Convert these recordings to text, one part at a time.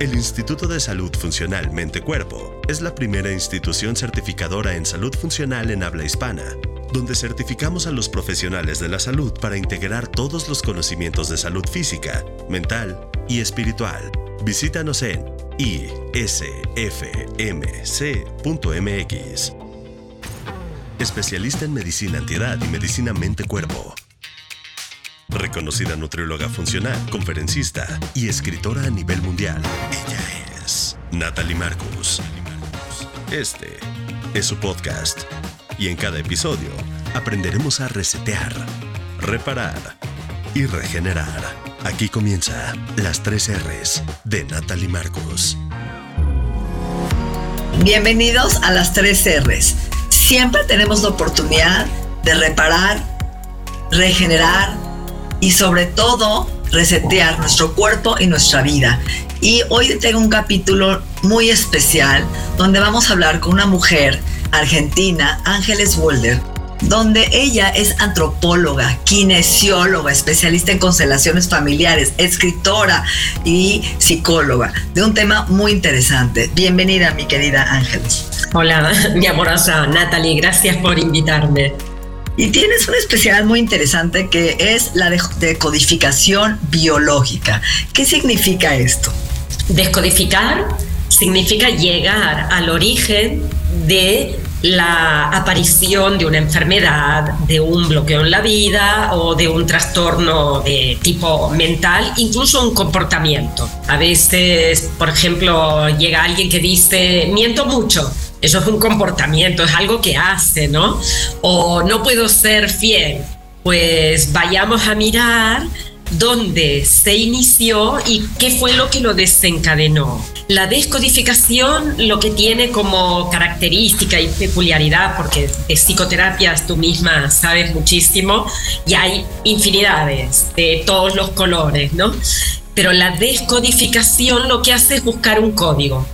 El Instituto de Salud Funcional Mente Cuerpo es la primera institución certificadora en salud funcional en habla hispana, donde certificamos a los profesionales de la salud para integrar todos los conocimientos de salud física, mental y espiritual. Visítanos en isfmc.mx. Especialista en medicina antiedad y medicina mente-cuerpo. Reconocida nutrióloga funcional, conferencista y escritora a nivel mundial. Ella es Natalie Marcus. Este es su podcast. Y en cada episodio aprenderemos a resetear, reparar y regenerar. Aquí comienza las tres R's de Natalie Marcus. Bienvenidos a las tres R's. Siempre tenemos la oportunidad de reparar, regenerar, y sobre todo resetear nuestro cuerpo y nuestra vida. Y hoy tengo un capítulo muy especial donde vamos a hablar con una mujer argentina, Ángeles Wolder, donde ella es antropóloga, kinesióloga, especialista en constelaciones familiares, escritora y psicóloga, de un tema muy interesante. Bienvenida, mi querida Ángeles. Hola, mi amorosa Natalie, gracias por invitarme. Y tienes una especialidad muy interesante que es la de decodificación biológica. ¿Qué significa esto? Descodificar significa llegar al origen de la aparición de una enfermedad, de un bloqueo en la vida o de un trastorno de tipo mental, incluso un comportamiento. A veces, por ejemplo, llega alguien que dice, miento mucho eso es un comportamiento, es algo que hace, ¿no? O no puedo ser fiel. Pues vayamos a mirar dónde se inició y qué fue lo que lo desencadenó. La descodificación lo que tiene como característica y peculiaridad, porque de psicoterapias tú misma sabes muchísimo y hay infinidades de todos los colores, ¿no? Pero la descodificación lo que hace es buscar un código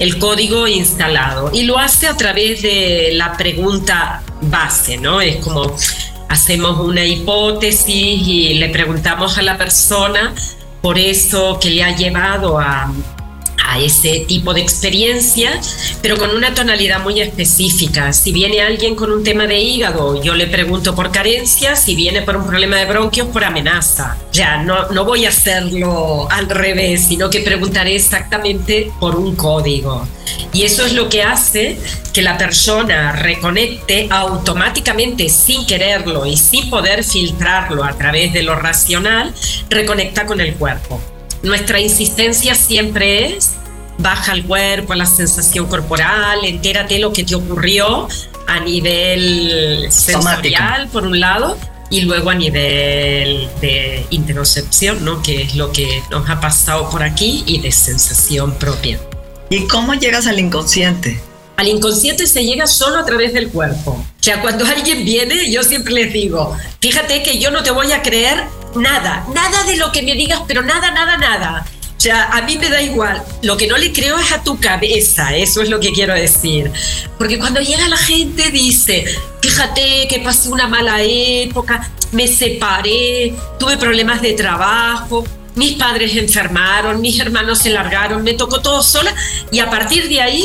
el código instalado y lo hace a través de la pregunta base, ¿no? Es como hacemos una hipótesis y le preguntamos a la persona por eso que le ha llevado a a ese tipo de experiencia, pero con una tonalidad muy específica. Si viene alguien con un tema de hígado, yo le pregunto por carencia, si viene por un problema de bronquios, por amenaza. Ya, no, no voy a hacerlo al revés, sino que preguntaré exactamente por un código. Y eso es lo que hace que la persona reconecte automáticamente, sin quererlo y sin poder filtrarlo a través de lo racional, reconecta con el cuerpo. Nuestra insistencia siempre es baja el cuerpo, la sensación corporal, entérate lo que te ocurrió a nivel sensorial, por un lado, y luego a nivel de interocepción, ¿no? que es lo que nos ha pasado por aquí, y de sensación propia. ¿Y cómo llegas al inconsciente? Al inconsciente se llega solo a través del cuerpo. O sea, cuando alguien viene, yo siempre les digo, fíjate que yo no te voy a creer nada, nada de lo que me digas, pero nada, nada, nada. O sea, a mí me da igual. Lo que no le creo es a tu cabeza, eso es lo que quiero decir. Porque cuando llega la gente dice, fíjate que pasé una mala época, me separé, tuve problemas de trabajo, mis padres enfermaron, mis hermanos se largaron, me tocó todo sola y a partir de ahí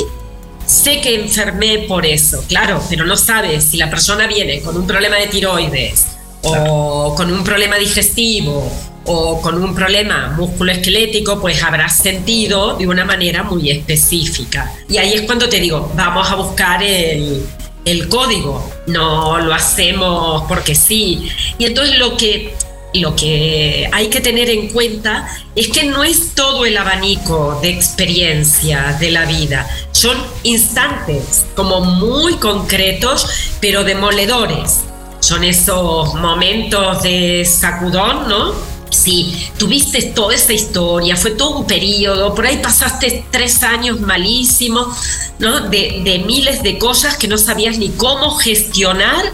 sé que enfermé por eso, claro, pero no sabes si la persona viene con un problema de tiroides o con un problema digestivo o con un problema musculoesquelético, pues habrás sentido de una manera muy específica. Y ahí es cuando te digo, vamos a buscar el, el código, no lo hacemos porque sí. Y entonces lo que, lo que hay que tener en cuenta es que no es todo el abanico de experiencia de la vida, son instantes como muy concretos, pero demoledores. Son esos momentos de sacudón, ¿no? si tuviste toda esta historia, fue todo un periodo, por ahí pasaste tres años malísimos, ¿no? De, de miles de cosas que no sabías ni cómo gestionar,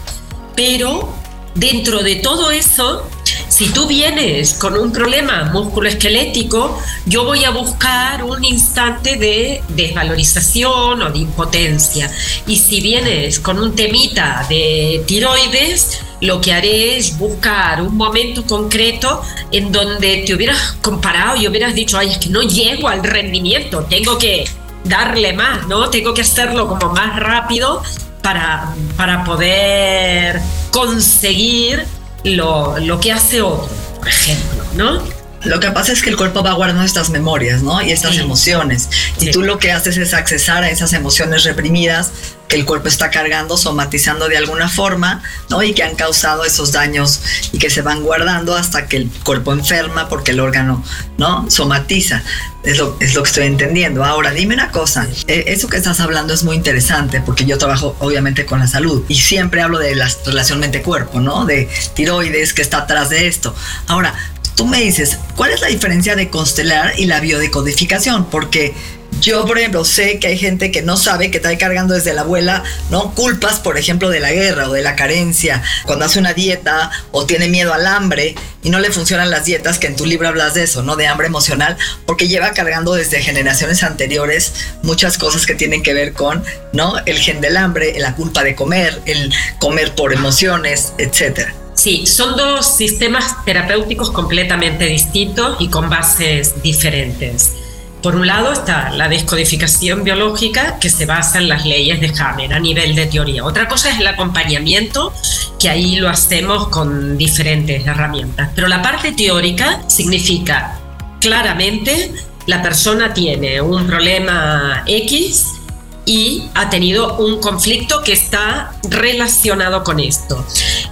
pero dentro de todo eso Si tú vienes con un problema musculoesquelético, yo voy a buscar un instante de desvalorización o de impotencia. Y si vienes con un temita de tiroides, lo que haré es buscar un momento concreto en donde te hubieras comparado y hubieras dicho, ay, es que no llego al rendimiento, tengo que darle más, ¿no? Tengo que hacerlo como más rápido para, para poder conseguir lo, lo que hace otro, por ejemplo, ¿no? Lo que pasa es que el cuerpo va guardando estas memorias, ¿no? Y estas emociones. Y tú lo que haces es accesar a esas emociones reprimidas que el cuerpo está cargando, somatizando de alguna forma, ¿no? Y que han causado esos daños y que se van guardando hasta que el cuerpo enferma porque el órgano, ¿no? Somatiza. Es lo, es lo que estoy entendiendo. Ahora, dime una cosa. Eh, eso que estás hablando es muy interesante porque yo trabajo obviamente con la salud y siempre hablo de la relación mente-cuerpo, ¿no? De tiroides que está atrás de esto. Ahora, tú me dices, ¿cuál es la diferencia de constelar y la biodecodificación? Porque yo, por ejemplo, sé que hay gente que no sabe que está cargando desde la abuela, ¿no? Culpas, por ejemplo, de la guerra o de la carencia, cuando hace una dieta o tiene miedo al hambre y no le funcionan las dietas, que en tu libro hablas de eso, ¿no? De hambre emocional, porque lleva cargando desde generaciones anteriores muchas cosas que tienen que ver con, ¿no? El gen del hambre, la culpa de comer, el comer por emociones, etcétera. Sí, son dos sistemas terapéuticos completamente distintos y con bases diferentes. Por un lado está la descodificación biológica que se basa en las leyes de Hammer a nivel de teoría. Otra cosa es el acompañamiento, que ahí lo hacemos con diferentes herramientas. Pero la parte teórica significa claramente la persona tiene un problema X y ha tenido un conflicto que está relacionado con esto.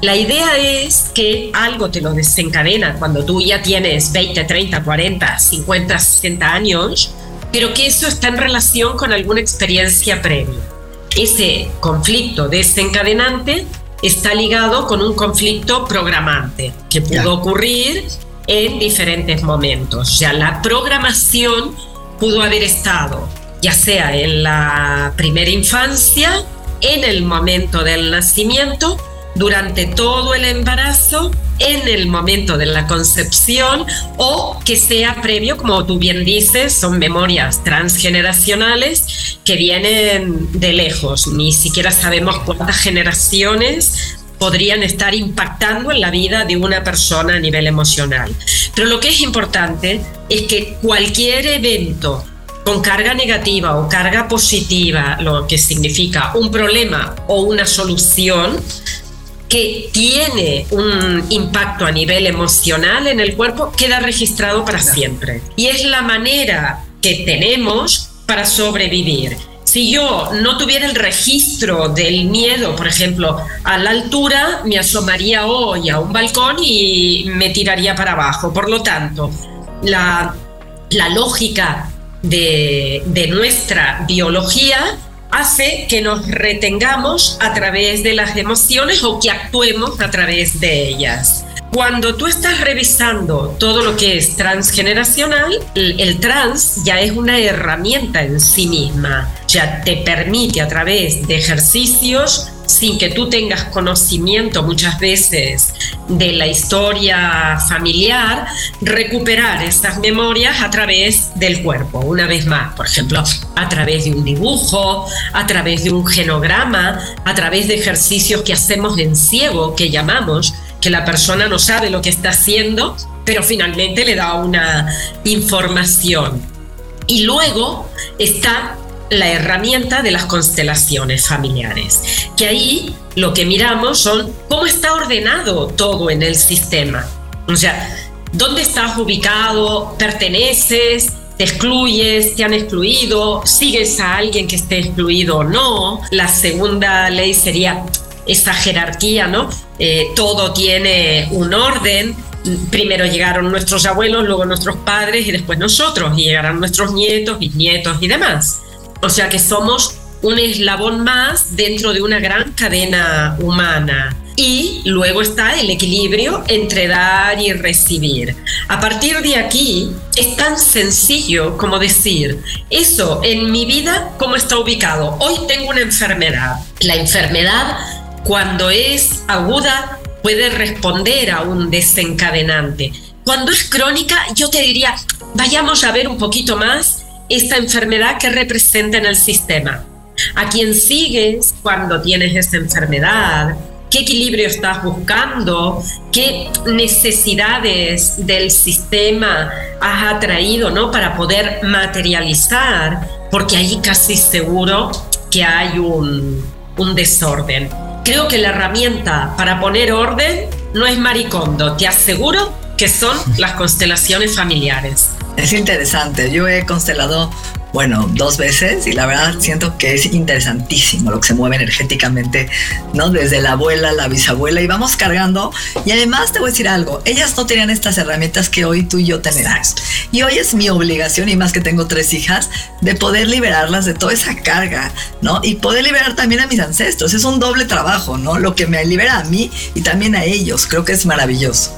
La idea es que algo te lo desencadena cuando tú ya tienes 20, 30, 40, 50, 60 años, pero que eso está en relación con alguna experiencia previa. Ese conflicto desencadenante está ligado con un conflicto programante que pudo ocurrir en diferentes momentos. O sea, la programación pudo haber estado ya sea en la primera infancia, en el momento del nacimiento, durante todo el embarazo, en el momento de la concepción o que sea previo, como tú bien dices, son memorias transgeneracionales que vienen de lejos. Ni siquiera sabemos cuántas generaciones podrían estar impactando en la vida de una persona a nivel emocional. Pero lo que es importante es que cualquier evento con carga negativa o carga positiva, lo que significa un problema o una solución, que tiene un impacto a nivel emocional en el cuerpo, queda registrado para siempre. Y es la manera que tenemos para sobrevivir. Si yo no tuviera el registro del miedo, por ejemplo, a la altura, me asomaría hoy a un balcón y me tiraría para abajo. Por lo tanto, la, la lógica de, de nuestra biología hace que nos retengamos a través de las emociones o que actuemos a través de ellas. Cuando tú estás revisando todo lo que es transgeneracional, el, trans ya es una herramienta en sí misma, ya te permite a través de ejercicios sin que tú tengas conocimiento muchas veces de la historia familiar, recuperar estas memorias a través del cuerpo, una vez más, por ejemplo, a través de un dibujo, a través de un genograma, a través de ejercicios que hacemos en ciego, que llamamos, que la persona no sabe lo que está haciendo, pero finalmente le da una información. Y luego está la herramienta de las constelaciones familiares, que ahí lo que miramos son cómo está ordenado todo en el sistema. O sea, dónde estás ubicado, perteneces, te excluyes, te han excluido, sigues a alguien que esté excluido o no. La segunda ley sería esa jerarquía, ¿no? Eh, todo tiene un orden. Primero llegaron nuestros abuelos, luego nuestros padres y después nosotros, y llegarán nuestros nietos, bisnietos y demás. O sea que somos un eslabón más dentro de una gran cadena humana. Y luego está el equilibrio entre dar y recibir. A partir de aquí es tan sencillo como decir, eso en mi vida, ¿cómo está ubicado? Hoy tengo una enfermedad. La enfermedad, cuando es aguda, puede responder a un desencadenante. Cuando es crónica, yo te diría, vayamos a ver un poquito más esta enfermedad que representa en el sistema. A quién sigues cuando tienes esta enfermedad, qué equilibrio estás buscando, qué necesidades del sistema has atraído ¿no? para poder materializar, porque ahí casi seguro que hay un, un desorden. Creo que la herramienta para poner orden no es maricondo, te aseguro que son las constelaciones familiares. Es interesante, yo he constelado bueno, dos veces y la verdad siento que es interesantísimo lo que se mueve energéticamente, ¿no? Desde la abuela, la bisabuela y vamos cargando. Y además te voy a decir algo, ellas no tenían estas herramientas que hoy tú y yo tenemos. Y hoy es mi obligación, y más que tengo tres hijas, de poder liberarlas de toda esa carga, ¿no? Y poder liberar también a mis ancestros. Es un doble trabajo, ¿no? Lo que me libera a mí y también a ellos. Creo que es maravilloso.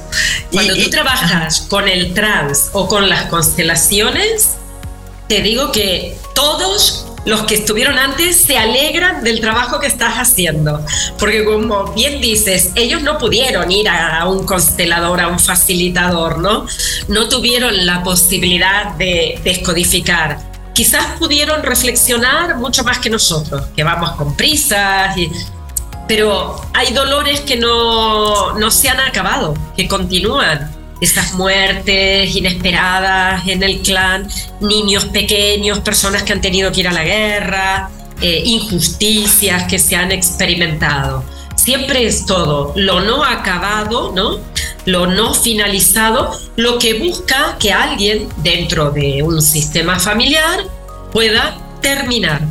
Cuando tú trabajas con el trans o con las constelaciones, te digo que todos los que estuvieron antes se alegran del trabajo que estás haciendo, porque como bien dices, ellos no pudieron ir a un constelador, a un facilitador, ¿no? No tuvieron la posibilidad de descodificar. Quizás pudieron reflexionar mucho más que nosotros, que vamos con prisas, pero hay dolores que no, no se han acabado, que continúan estas muertes inesperadas en el clan, niños pequeños, personas que han tenido que ir a la guerra, eh, injusticias que se han experimentado. Siempre es todo lo no acabado, ¿no? Lo no finalizado, lo que busca que alguien dentro de un sistema familiar pueda terminar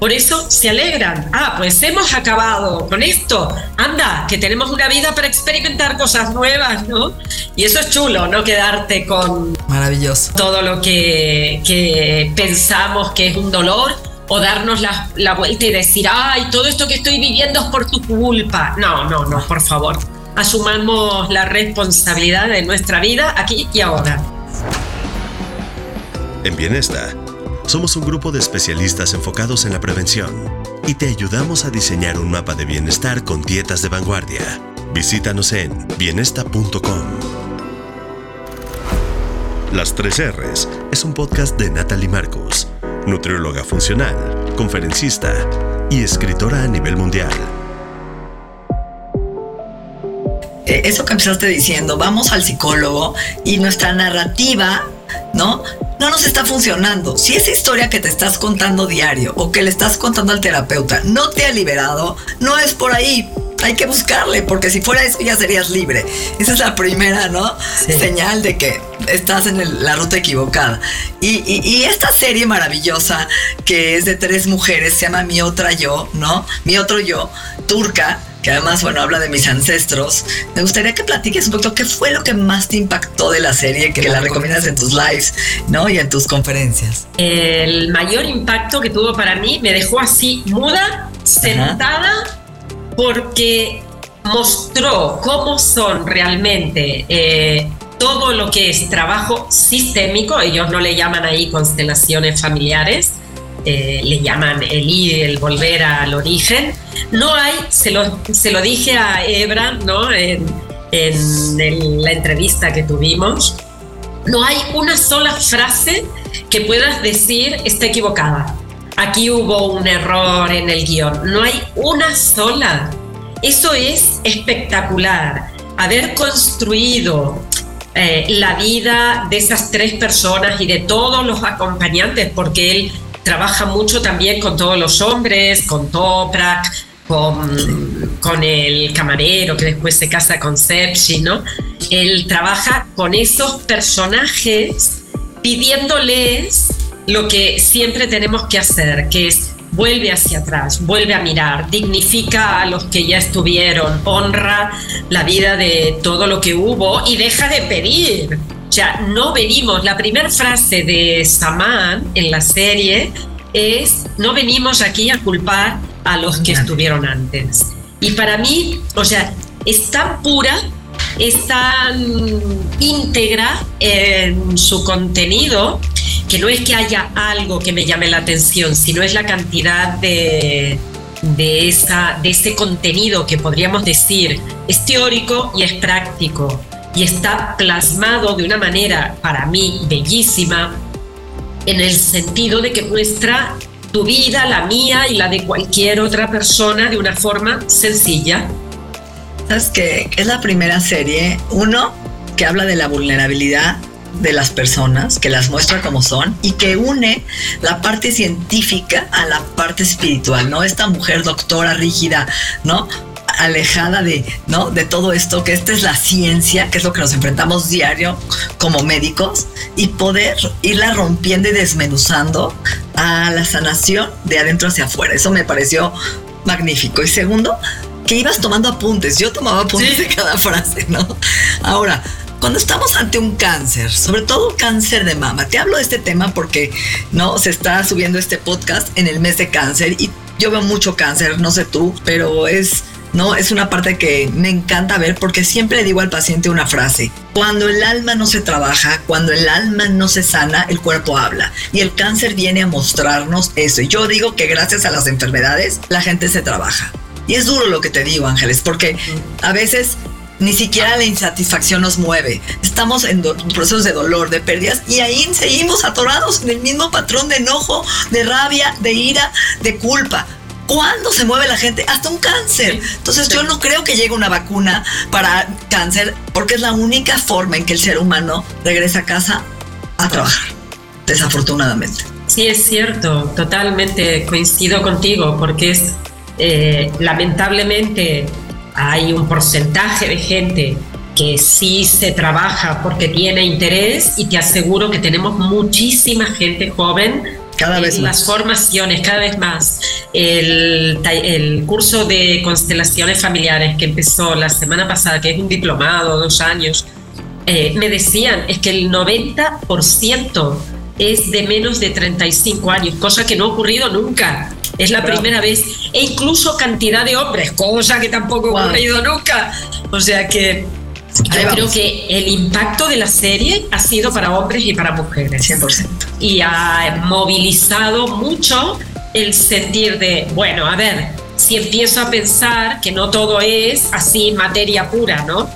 por eso se alegran. Ah, pues hemos acabado con esto. Anda, que tenemos una vida para experimentar cosas nuevas, ¿no? Y eso es chulo, no quedarte con... Maravilloso. Todo lo que, que pensamos que es un dolor o darnos la, la, vuelta y decir, ay, todo esto que estoy viviendo es por tu culpa. No, no, no, por favor. Asumamos la responsabilidad de nuestra vida aquí y ahora. En bienestar somos un grupo de especialistas enfocados en la prevención y te ayudamos a diseñar un mapa de bienestar con dietas de vanguardia. Visítanos en bienesta.com. Las 3 R's es un podcast de Natalie Marcos, nutrióloga funcional, conferencista y escritora a nivel mundial. Eh, eso que empezaste diciendo, vamos al psicólogo y nuestra narrativa, ¿no? No nos está funcionando. Si esa historia que te estás contando diario o que le estás contando al terapeuta no te ha liberado, no es por ahí. Hay que buscarle, porque si fuera eso ya serías libre. Esa es la primera, ¿no? Señal de que estás en la ruta equivocada. Y, y, esta serie maravillosa, que es de tres mujeres, se llama Mi Otra Yo, ¿no? Mi Otro Yo, turca, que además, bueno, habla de mis ancestros. Me gustaría que platiques un poquito qué fue lo que más te impactó de la serie, que la recomiendas en tus lives, ¿no? Y en tus conferencias. El mayor impacto que tuvo para mí me dejó así muda, sentada, porque mostró cómo son realmente eh, todo lo que es trabajo sistémico, ellos no le llaman ahí constelaciones familiares, eh, le llaman el ir, el volver al origen. No hay, se lo, se lo dije a Ebra ¿no? en, la entrevista que tuvimos, no hay una sola frase que puedas decir está equivocada. Aquí hubo un error en el guion. No hay una sola. Eso es espectacular. Haber construido eh, la vida de esas tres personas y de todos los acompañantes, porque él trabaja mucho también con todos los hombres, con Toprak, con, el camarero que después se casa con Sepsi, ¿no? Él trabaja con esos personajes pidiéndoles lo que siempre tenemos que hacer, que es vuelve hacia atrás, vuelve a mirar, dignifica a los que ya estuvieron, honra la vida de todo lo que hubo y deja de pedir ya no venimos, la primera frase de Saman en la serie es, no venimos aquí a culpar a los que estuvieron antes. Y para mí, o sea, es tan pura, es tan íntegra en su contenido, que no es que haya algo que me llame la atención, sino es la cantidad de, de, esa, de ese contenido que podríamos decir es teórico y es práctico y está plasmado de una manera para mí bellísima en el sentido de que muestra tu vida, la mía y la de cualquier otra persona de una forma sencilla. ¿Sabes que Es la primera serie, uno, que habla de la vulnerabilidad de las personas, que las muestra como son y que une la parte científica a la parte espiritual, ¿no? Esta mujer doctora rígida, ¿no? Alejada de, ¿no? de todo esto, que esta es la ciencia, que es lo que nos enfrentamos diario como médicos, y poder irla rompiendo y desmenuzando a la sanación de adentro hacia afuera. Eso me pareció magnífico. Y segundo, que ibas tomando apuntes. Yo tomaba apuntes de cada frase, ¿no? Ahora, cuando estamos ante un cáncer, sobre todo cáncer de mama, te hablo de este tema porque no se está subiendo este podcast en el mes de cáncer y yo veo mucho cáncer, no sé tú, pero es no es una parte que me encanta ver porque siempre digo al paciente una frase. Cuando el alma no se trabaja, cuando el alma no se sana, el cuerpo habla. Y el cáncer viene a mostrarnos eso. Y yo digo que gracias a las enfermedades, la gente se trabaja. Y es duro lo que te digo, Ángeles, porque a veces ni siquiera la insatisfacción nos mueve. Estamos en procesos de dolor, de pérdidas y ahí seguimos atorados en el mismo patrón de enojo, de rabia, de ira, de culpa. ¿Cuándo se mueve la gente? Hasta un cáncer. Entonces yo no creo que llegue una vacuna para cáncer porque es la única forma en que el ser humano regresa a casa a trabajar, desafortunadamente. Sí, es cierto, totalmente coincido contigo porque es eh, lamentablemente hay un porcentaje de gente que sí se trabaja porque tiene interés y te aseguro que tenemos muchísima gente joven cada vez en las formaciones, cada vez más. El, el, curso de constelaciones familiares que empezó la semana pasada, que es un diplomado, dos años, eh, me decían, es que el 90% es de menos de 35 años, cosa que no ha ocurrido nunca. Es la primera vez. E incluso cantidad de hombres, cosa que tampoco ha ocurrido nunca. O sea que yo creo que el impacto de la serie ha sido para hombres y para mujeres. 100%. Y ha movilizado mucho el sentir de, bueno, a ver, si empiezo a pensar que no todo es así materia pura, ¿no?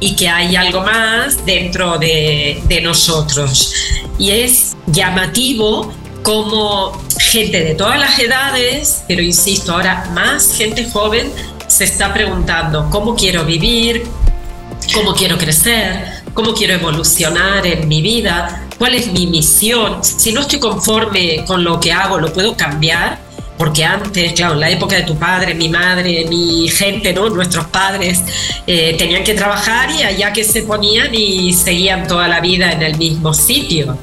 Y que hay algo más dentro de, de nosotros. Y es llamativo como gente de todas las edades, pero insisto, ahora más gente joven se está preguntando cómo quiero vivir, cómo quiero crecer, cómo quiero evolucionar en mi vida, cuál es mi misión. Si no estoy conforme con lo que hago, lo puedo cambiar. Porque antes, claro, en la época de tu padre, mi madre, mi gente, ¿no? nuestros padres eh, tenían que trabajar y allá que se ponían y seguían toda la vida en el mismo sitio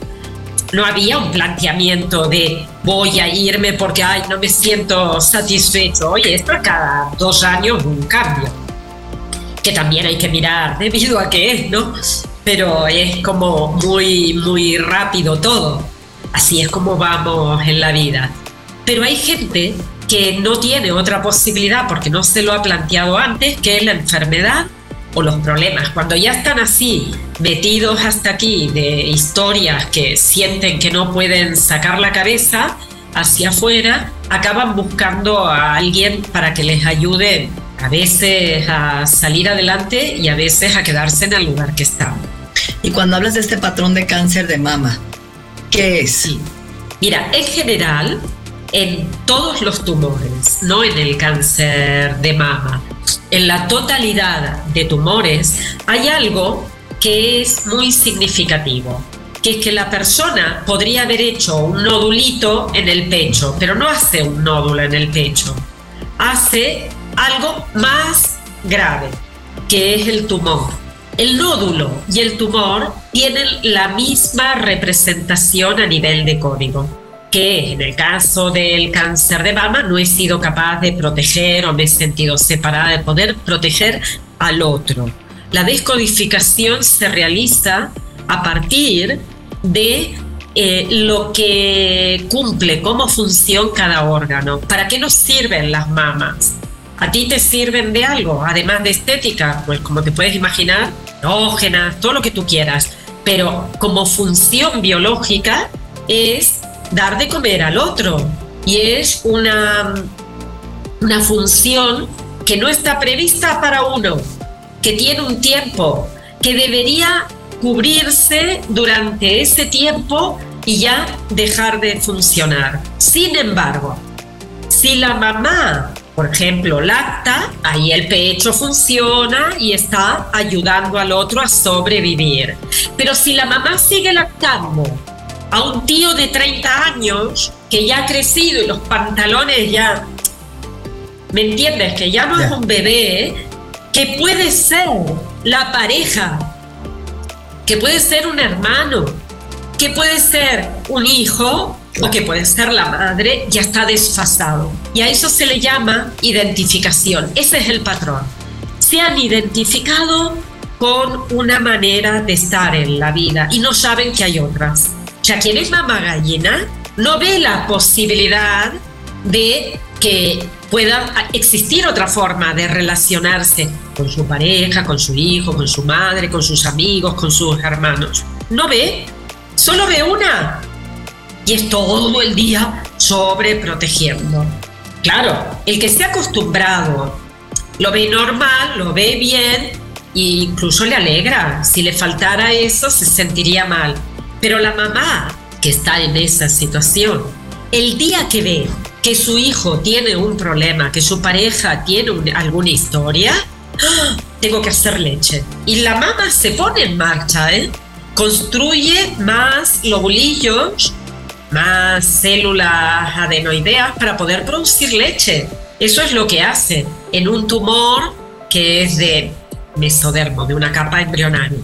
no había un planteamiento de voy a irme porque ay, no me siento satisfecho. Oye, esto cada dos años un cambio, que también hay que mirar debido a qué es, ¿no? Pero es como muy, muy rápido todo. Así es como vamos en la vida. Pero hay gente que no tiene otra posibilidad porque no se lo ha planteado antes, que es la enfermedad o los problemas. Cuando ya están así, metidos hasta aquí de historias que sienten que no pueden sacar la cabeza hacia afuera, acaban buscando a alguien para que les ayude a veces a salir adelante y a veces a quedarse en el lugar que están. Y cuando hablas de este patrón de cáncer de mama, ¿qué es? Sí. Mira, en general, en todos los tumores, no en el cáncer de mama, en la totalidad de tumores hay algo que es muy significativo, que es que la persona podría haber hecho un nodulito en el pecho, pero no hace un nódulo en el pecho, hace algo más grave, que es el tumor. El nódulo y el tumor tienen la misma representación a nivel de código que en el caso del cáncer de mama no he sido capaz de proteger o me he sentido separada de poder proteger al otro. La descodificación se realiza a partir de eh, lo que cumple como función cada órgano. ¿Para qué nos sirven las mamas? ¿A ti te sirven de algo? Además de estética, pues como te puedes imaginar, erógenas, todo lo que tú quieras. Pero como función biológica es dar de comer al otro. Y es una una función que no está prevista para uno, que tiene un tiempo, que debería cubrirse durante ese tiempo y ya dejar de funcionar. Sin embargo, si la mamá, por ejemplo, lacta, ahí el pecho funciona y está ayudando al otro a sobrevivir. Pero si la mamá sigue lactando a un tío de 30 años que ya ha crecido y los pantalones ya, ¿me entiendes? Que ya no es un bebé, que puede ser la pareja, que puede ser un hermano, que puede ser un hijo o que puede ser la madre, ya está desfasado. Y a eso se le llama identificación. Ese es el patrón. Se han identificado con una manera de estar en la vida y no saben que hay otras. Sea, quien es mamá gallina no ve la posibilidad de que pueda existir otra forma de relacionarse con su pareja, con su hijo, con su madre, con sus amigos, con sus hermanos. No ve, solo ve una. Y es todo el día sobreprotegiendo. Claro, el que esté acostumbrado lo ve normal, lo ve bien e incluso le alegra. Si le faltara eso, se sentiría mal. Pero la mamá que está en esa situación, el día que ve que su hijo tiene un problema, que su pareja tiene alguna historia, ¡ah! tengo que hacer leche. Y la mamá se pone en marcha, ¿eh? construye más lobulillos, más células adenoideas para poder producir leche. Eso es lo que hace en un tumor que es de mesodermo, de una capa embrionaria.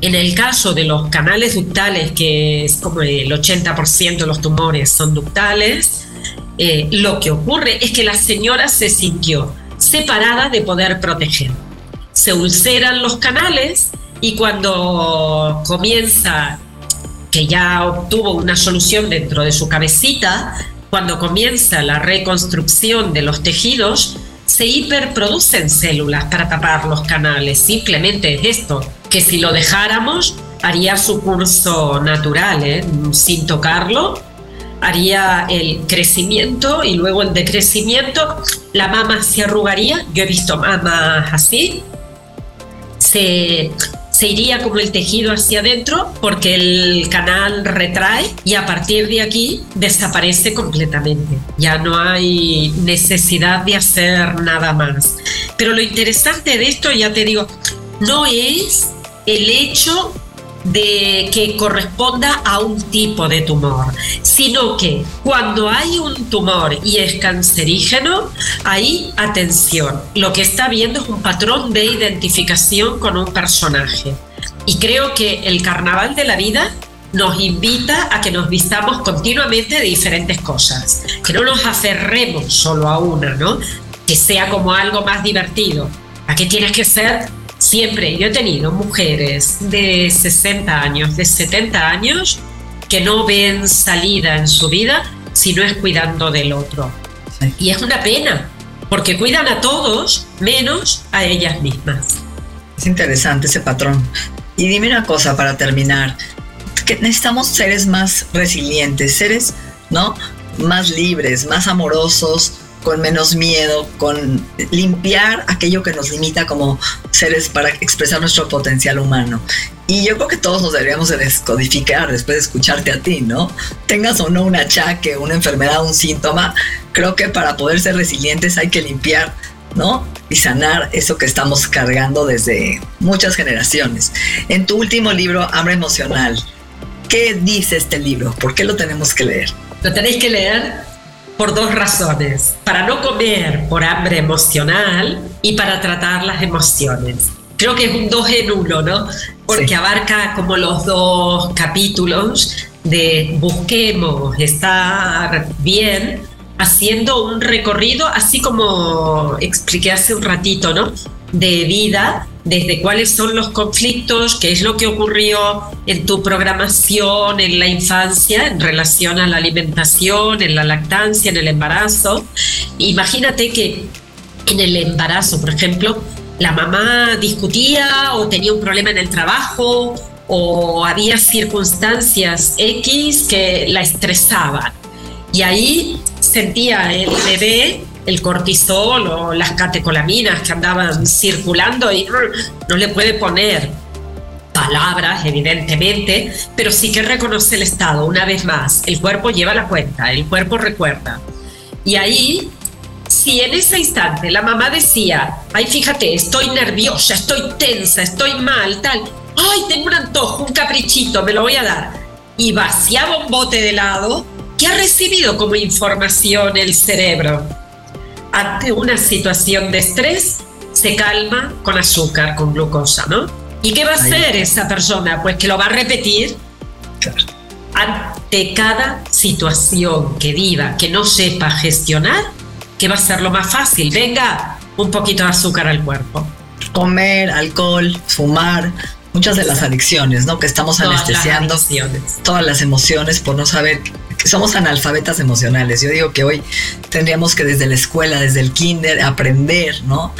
En el caso de los canales ductales, que es como el 80% de los tumores son ductales, eh, lo que ocurre es que la señora se sintió separada de poder proteger. Se ulceran los canales y cuando comienza, que ya obtuvo una solución dentro de su cabecita, cuando comienza la reconstrucción de los tejidos, se hiperproducen células para tapar los canales. Simplemente es esto, que si lo dejáramos haría su curso natural, ¿eh? sin tocarlo, haría el crecimiento y luego el decrecimiento, la mama se arrugaría, yo he visto mamas así, se, se iría como el tejido hacia adentro porque el canal retrae y a partir de aquí desaparece completamente. Ya no hay necesidad de hacer nada más. Pero lo interesante de esto, ya te digo, no es el hecho de que corresponda a un tipo de tumor, sino que cuando hay un tumor y es cancerígeno, ahí atención, lo que está viendo es un patrón de identificación con un personaje. Y creo que el carnaval de la vida nos invita a que nos vistamos continuamente de diferentes cosas, que no nos aferremos solo a una, ¿no? Que sea como algo más divertido. Aquí tienes que ser siempre yo he tenido mujeres de 60 años, de 70 años, que no ven salida en su vida si no es cuidando del otro. Y es una pena, porque cuidan a todos menos a ellas mismas. Es interesante ese patrón. Y dime una cosa para terminar, que necesitamos seres más resilientes, seres, ¿no? Más libres, más amorosos, con menos miedo, con limpiar aquello que nos limita como seres para expresar nuestro potencial humano. Y yo creo que todos nos deberíamos de descodificar después de escucharte a ti, ¿no? Tengas o no un achaque, una enfermedad, un síntoma, creo que para poder ser resilientes hay que limpiar, ¿no? Y sanar eso que estamos cargando desde muchas generaciones. En tu último libro, Hambre Emocional, ¿qué dice este libro? ¿Por qué lo tenemos que leer? Lo tenéis que leer por dos razones. Para no comer por hambre emocional y para tratar las emociones. Creo que es un dos en uno, ¿no? Porque abarca como los dos capítulos de busquemos estar bien, haciendo un recorrido, así como expliqué hace un ratito, ¿no? De vida desde cuáles son los conflictos, qué es lo que ocurrió en tu programación en la infancia en relación a la alimentación, en la lactancia, en el embarazo. Imagínate que en el embarazo, por ejemplo, la mamá discutía o tenía un problema en el trabajo o había circunstancias X que la estresaban. Y ahí sentía el bebé el cortisol o las catecolaminas que andaban circulando y no le puede poner palabras, evidentemente, pero sí que reconoce el estado, una vez más. El cuerpo lleva la cuenta, el cuerpo recuerda. Y ahí, si en ese instante la mamá decía, ay, fíjate, estoy nerviosa, estoy tensa, estoy mal, tal, ay, tengo un antojo, un caprichito, me lo voy a dar, y vaciaba un bote de helado, ¿qué ha recibido como información el cerebro? Ante una situación de estrés, se calma con azúcar, con glucosa, ¿no? ¿Y qué va a hacer esa persona? Pues que lo va a repetir ante cada situación que viva, que no sepa gestionar, que va a ser lo más fácil. Venga, un poquito de azúcar al cuerpo. Comer, alcohol, fumar, muchas de las adicciones, ¿no? Que estamos anestesiando todas las emociones por no saber somos analfabetas emocionales. Yo digo que hoy tendríamos que desde la escuela, desde el kinder, aprender, ¿no?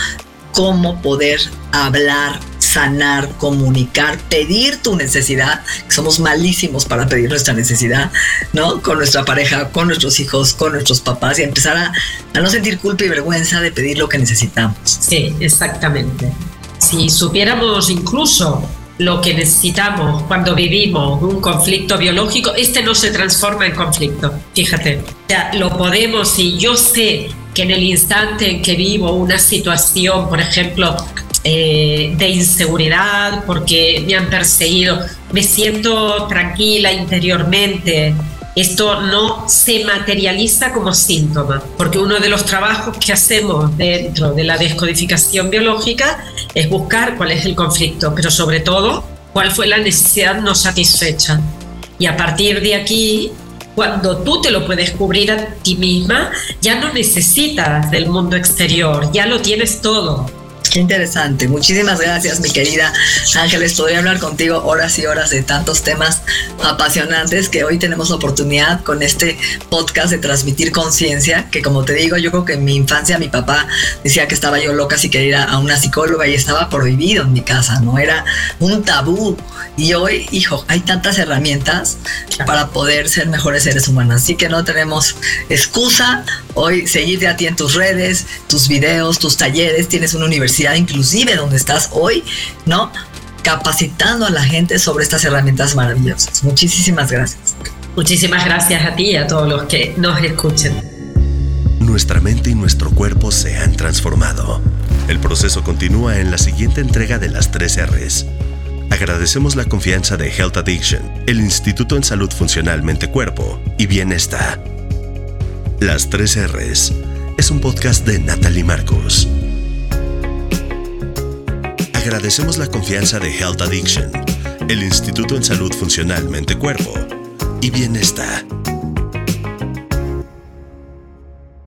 Cómo poder hablar, sanar, comunicar, pedir tu necesidad, somos malísimos para pedir nuestra necesidad, ¿no? Con nuestra pareja, con nuestros hijos, con nuestros papás y empezar a, a no sentir culpa y vergüenza de pedir lo que necesitamos. Sí, exactamente. Si supiéramos incluso lo que necesitamos cuando vivimos un conflicto biológico, este no se transforma en conflicto, fíjate. O sea, lo podemos y yo sé que en el instante en que vivo una situación, por ejemplo, eh, de inseguridad, porque me han perseguido, me siento tranquila interiormente, esto no se materializa como síntoma, porque uno de los trabajos que hacemos dentro de la descodificación biológica es buscar cuál es el conflicto, pero sobre todo cuál fue la necesidad no satisfecha. Y a partir de aquí, cuando tú te lo puedes cubrir a ti misma, ya no necesitas del mundo exterior, ya lo tienes todo. Qué interesante. Muchísimas gracias, mi querida Ángeles. Podría hablar contigo horas y horas de tantos temas apasionantes que hoy tenemos la oportunidad con este podcast de transmitir conciencia, que como te digo, yo creo que en mi infancia mi papá decía que estaba yo loca si quería ir a una psicóloga y estaba prohibido en mi casa, no era un tabú. Y hoy, hijo, hay tantas herramientas para poder ser mejores seres humanos. Así que no tenemos excusa hoy seguirte a ti en tus redes, tus videos, tus talleres, tienes una universidad inclusive donde estás hoy, ¿no? Capacitando a la gente sobre estas herramientas maravillosas. Muchísimas gracias. Muchísimas gracias a ti y a todos los que nos escuchen. Nuestra mente y nuestro cuerpo se han transformado. El proceso continúa en la siguiente entrega de las tres R's. Agradecemos la confianza de Health Addiction, el Instituto en Salud Funcional Mente Cuerpo y Bienestar. Las tres R's es un podcast de Natalie Marcos. Agradecemos la confianza de Health Addiction, el Instituto en Salud Funcional Mente Cuerpo y Bienestar.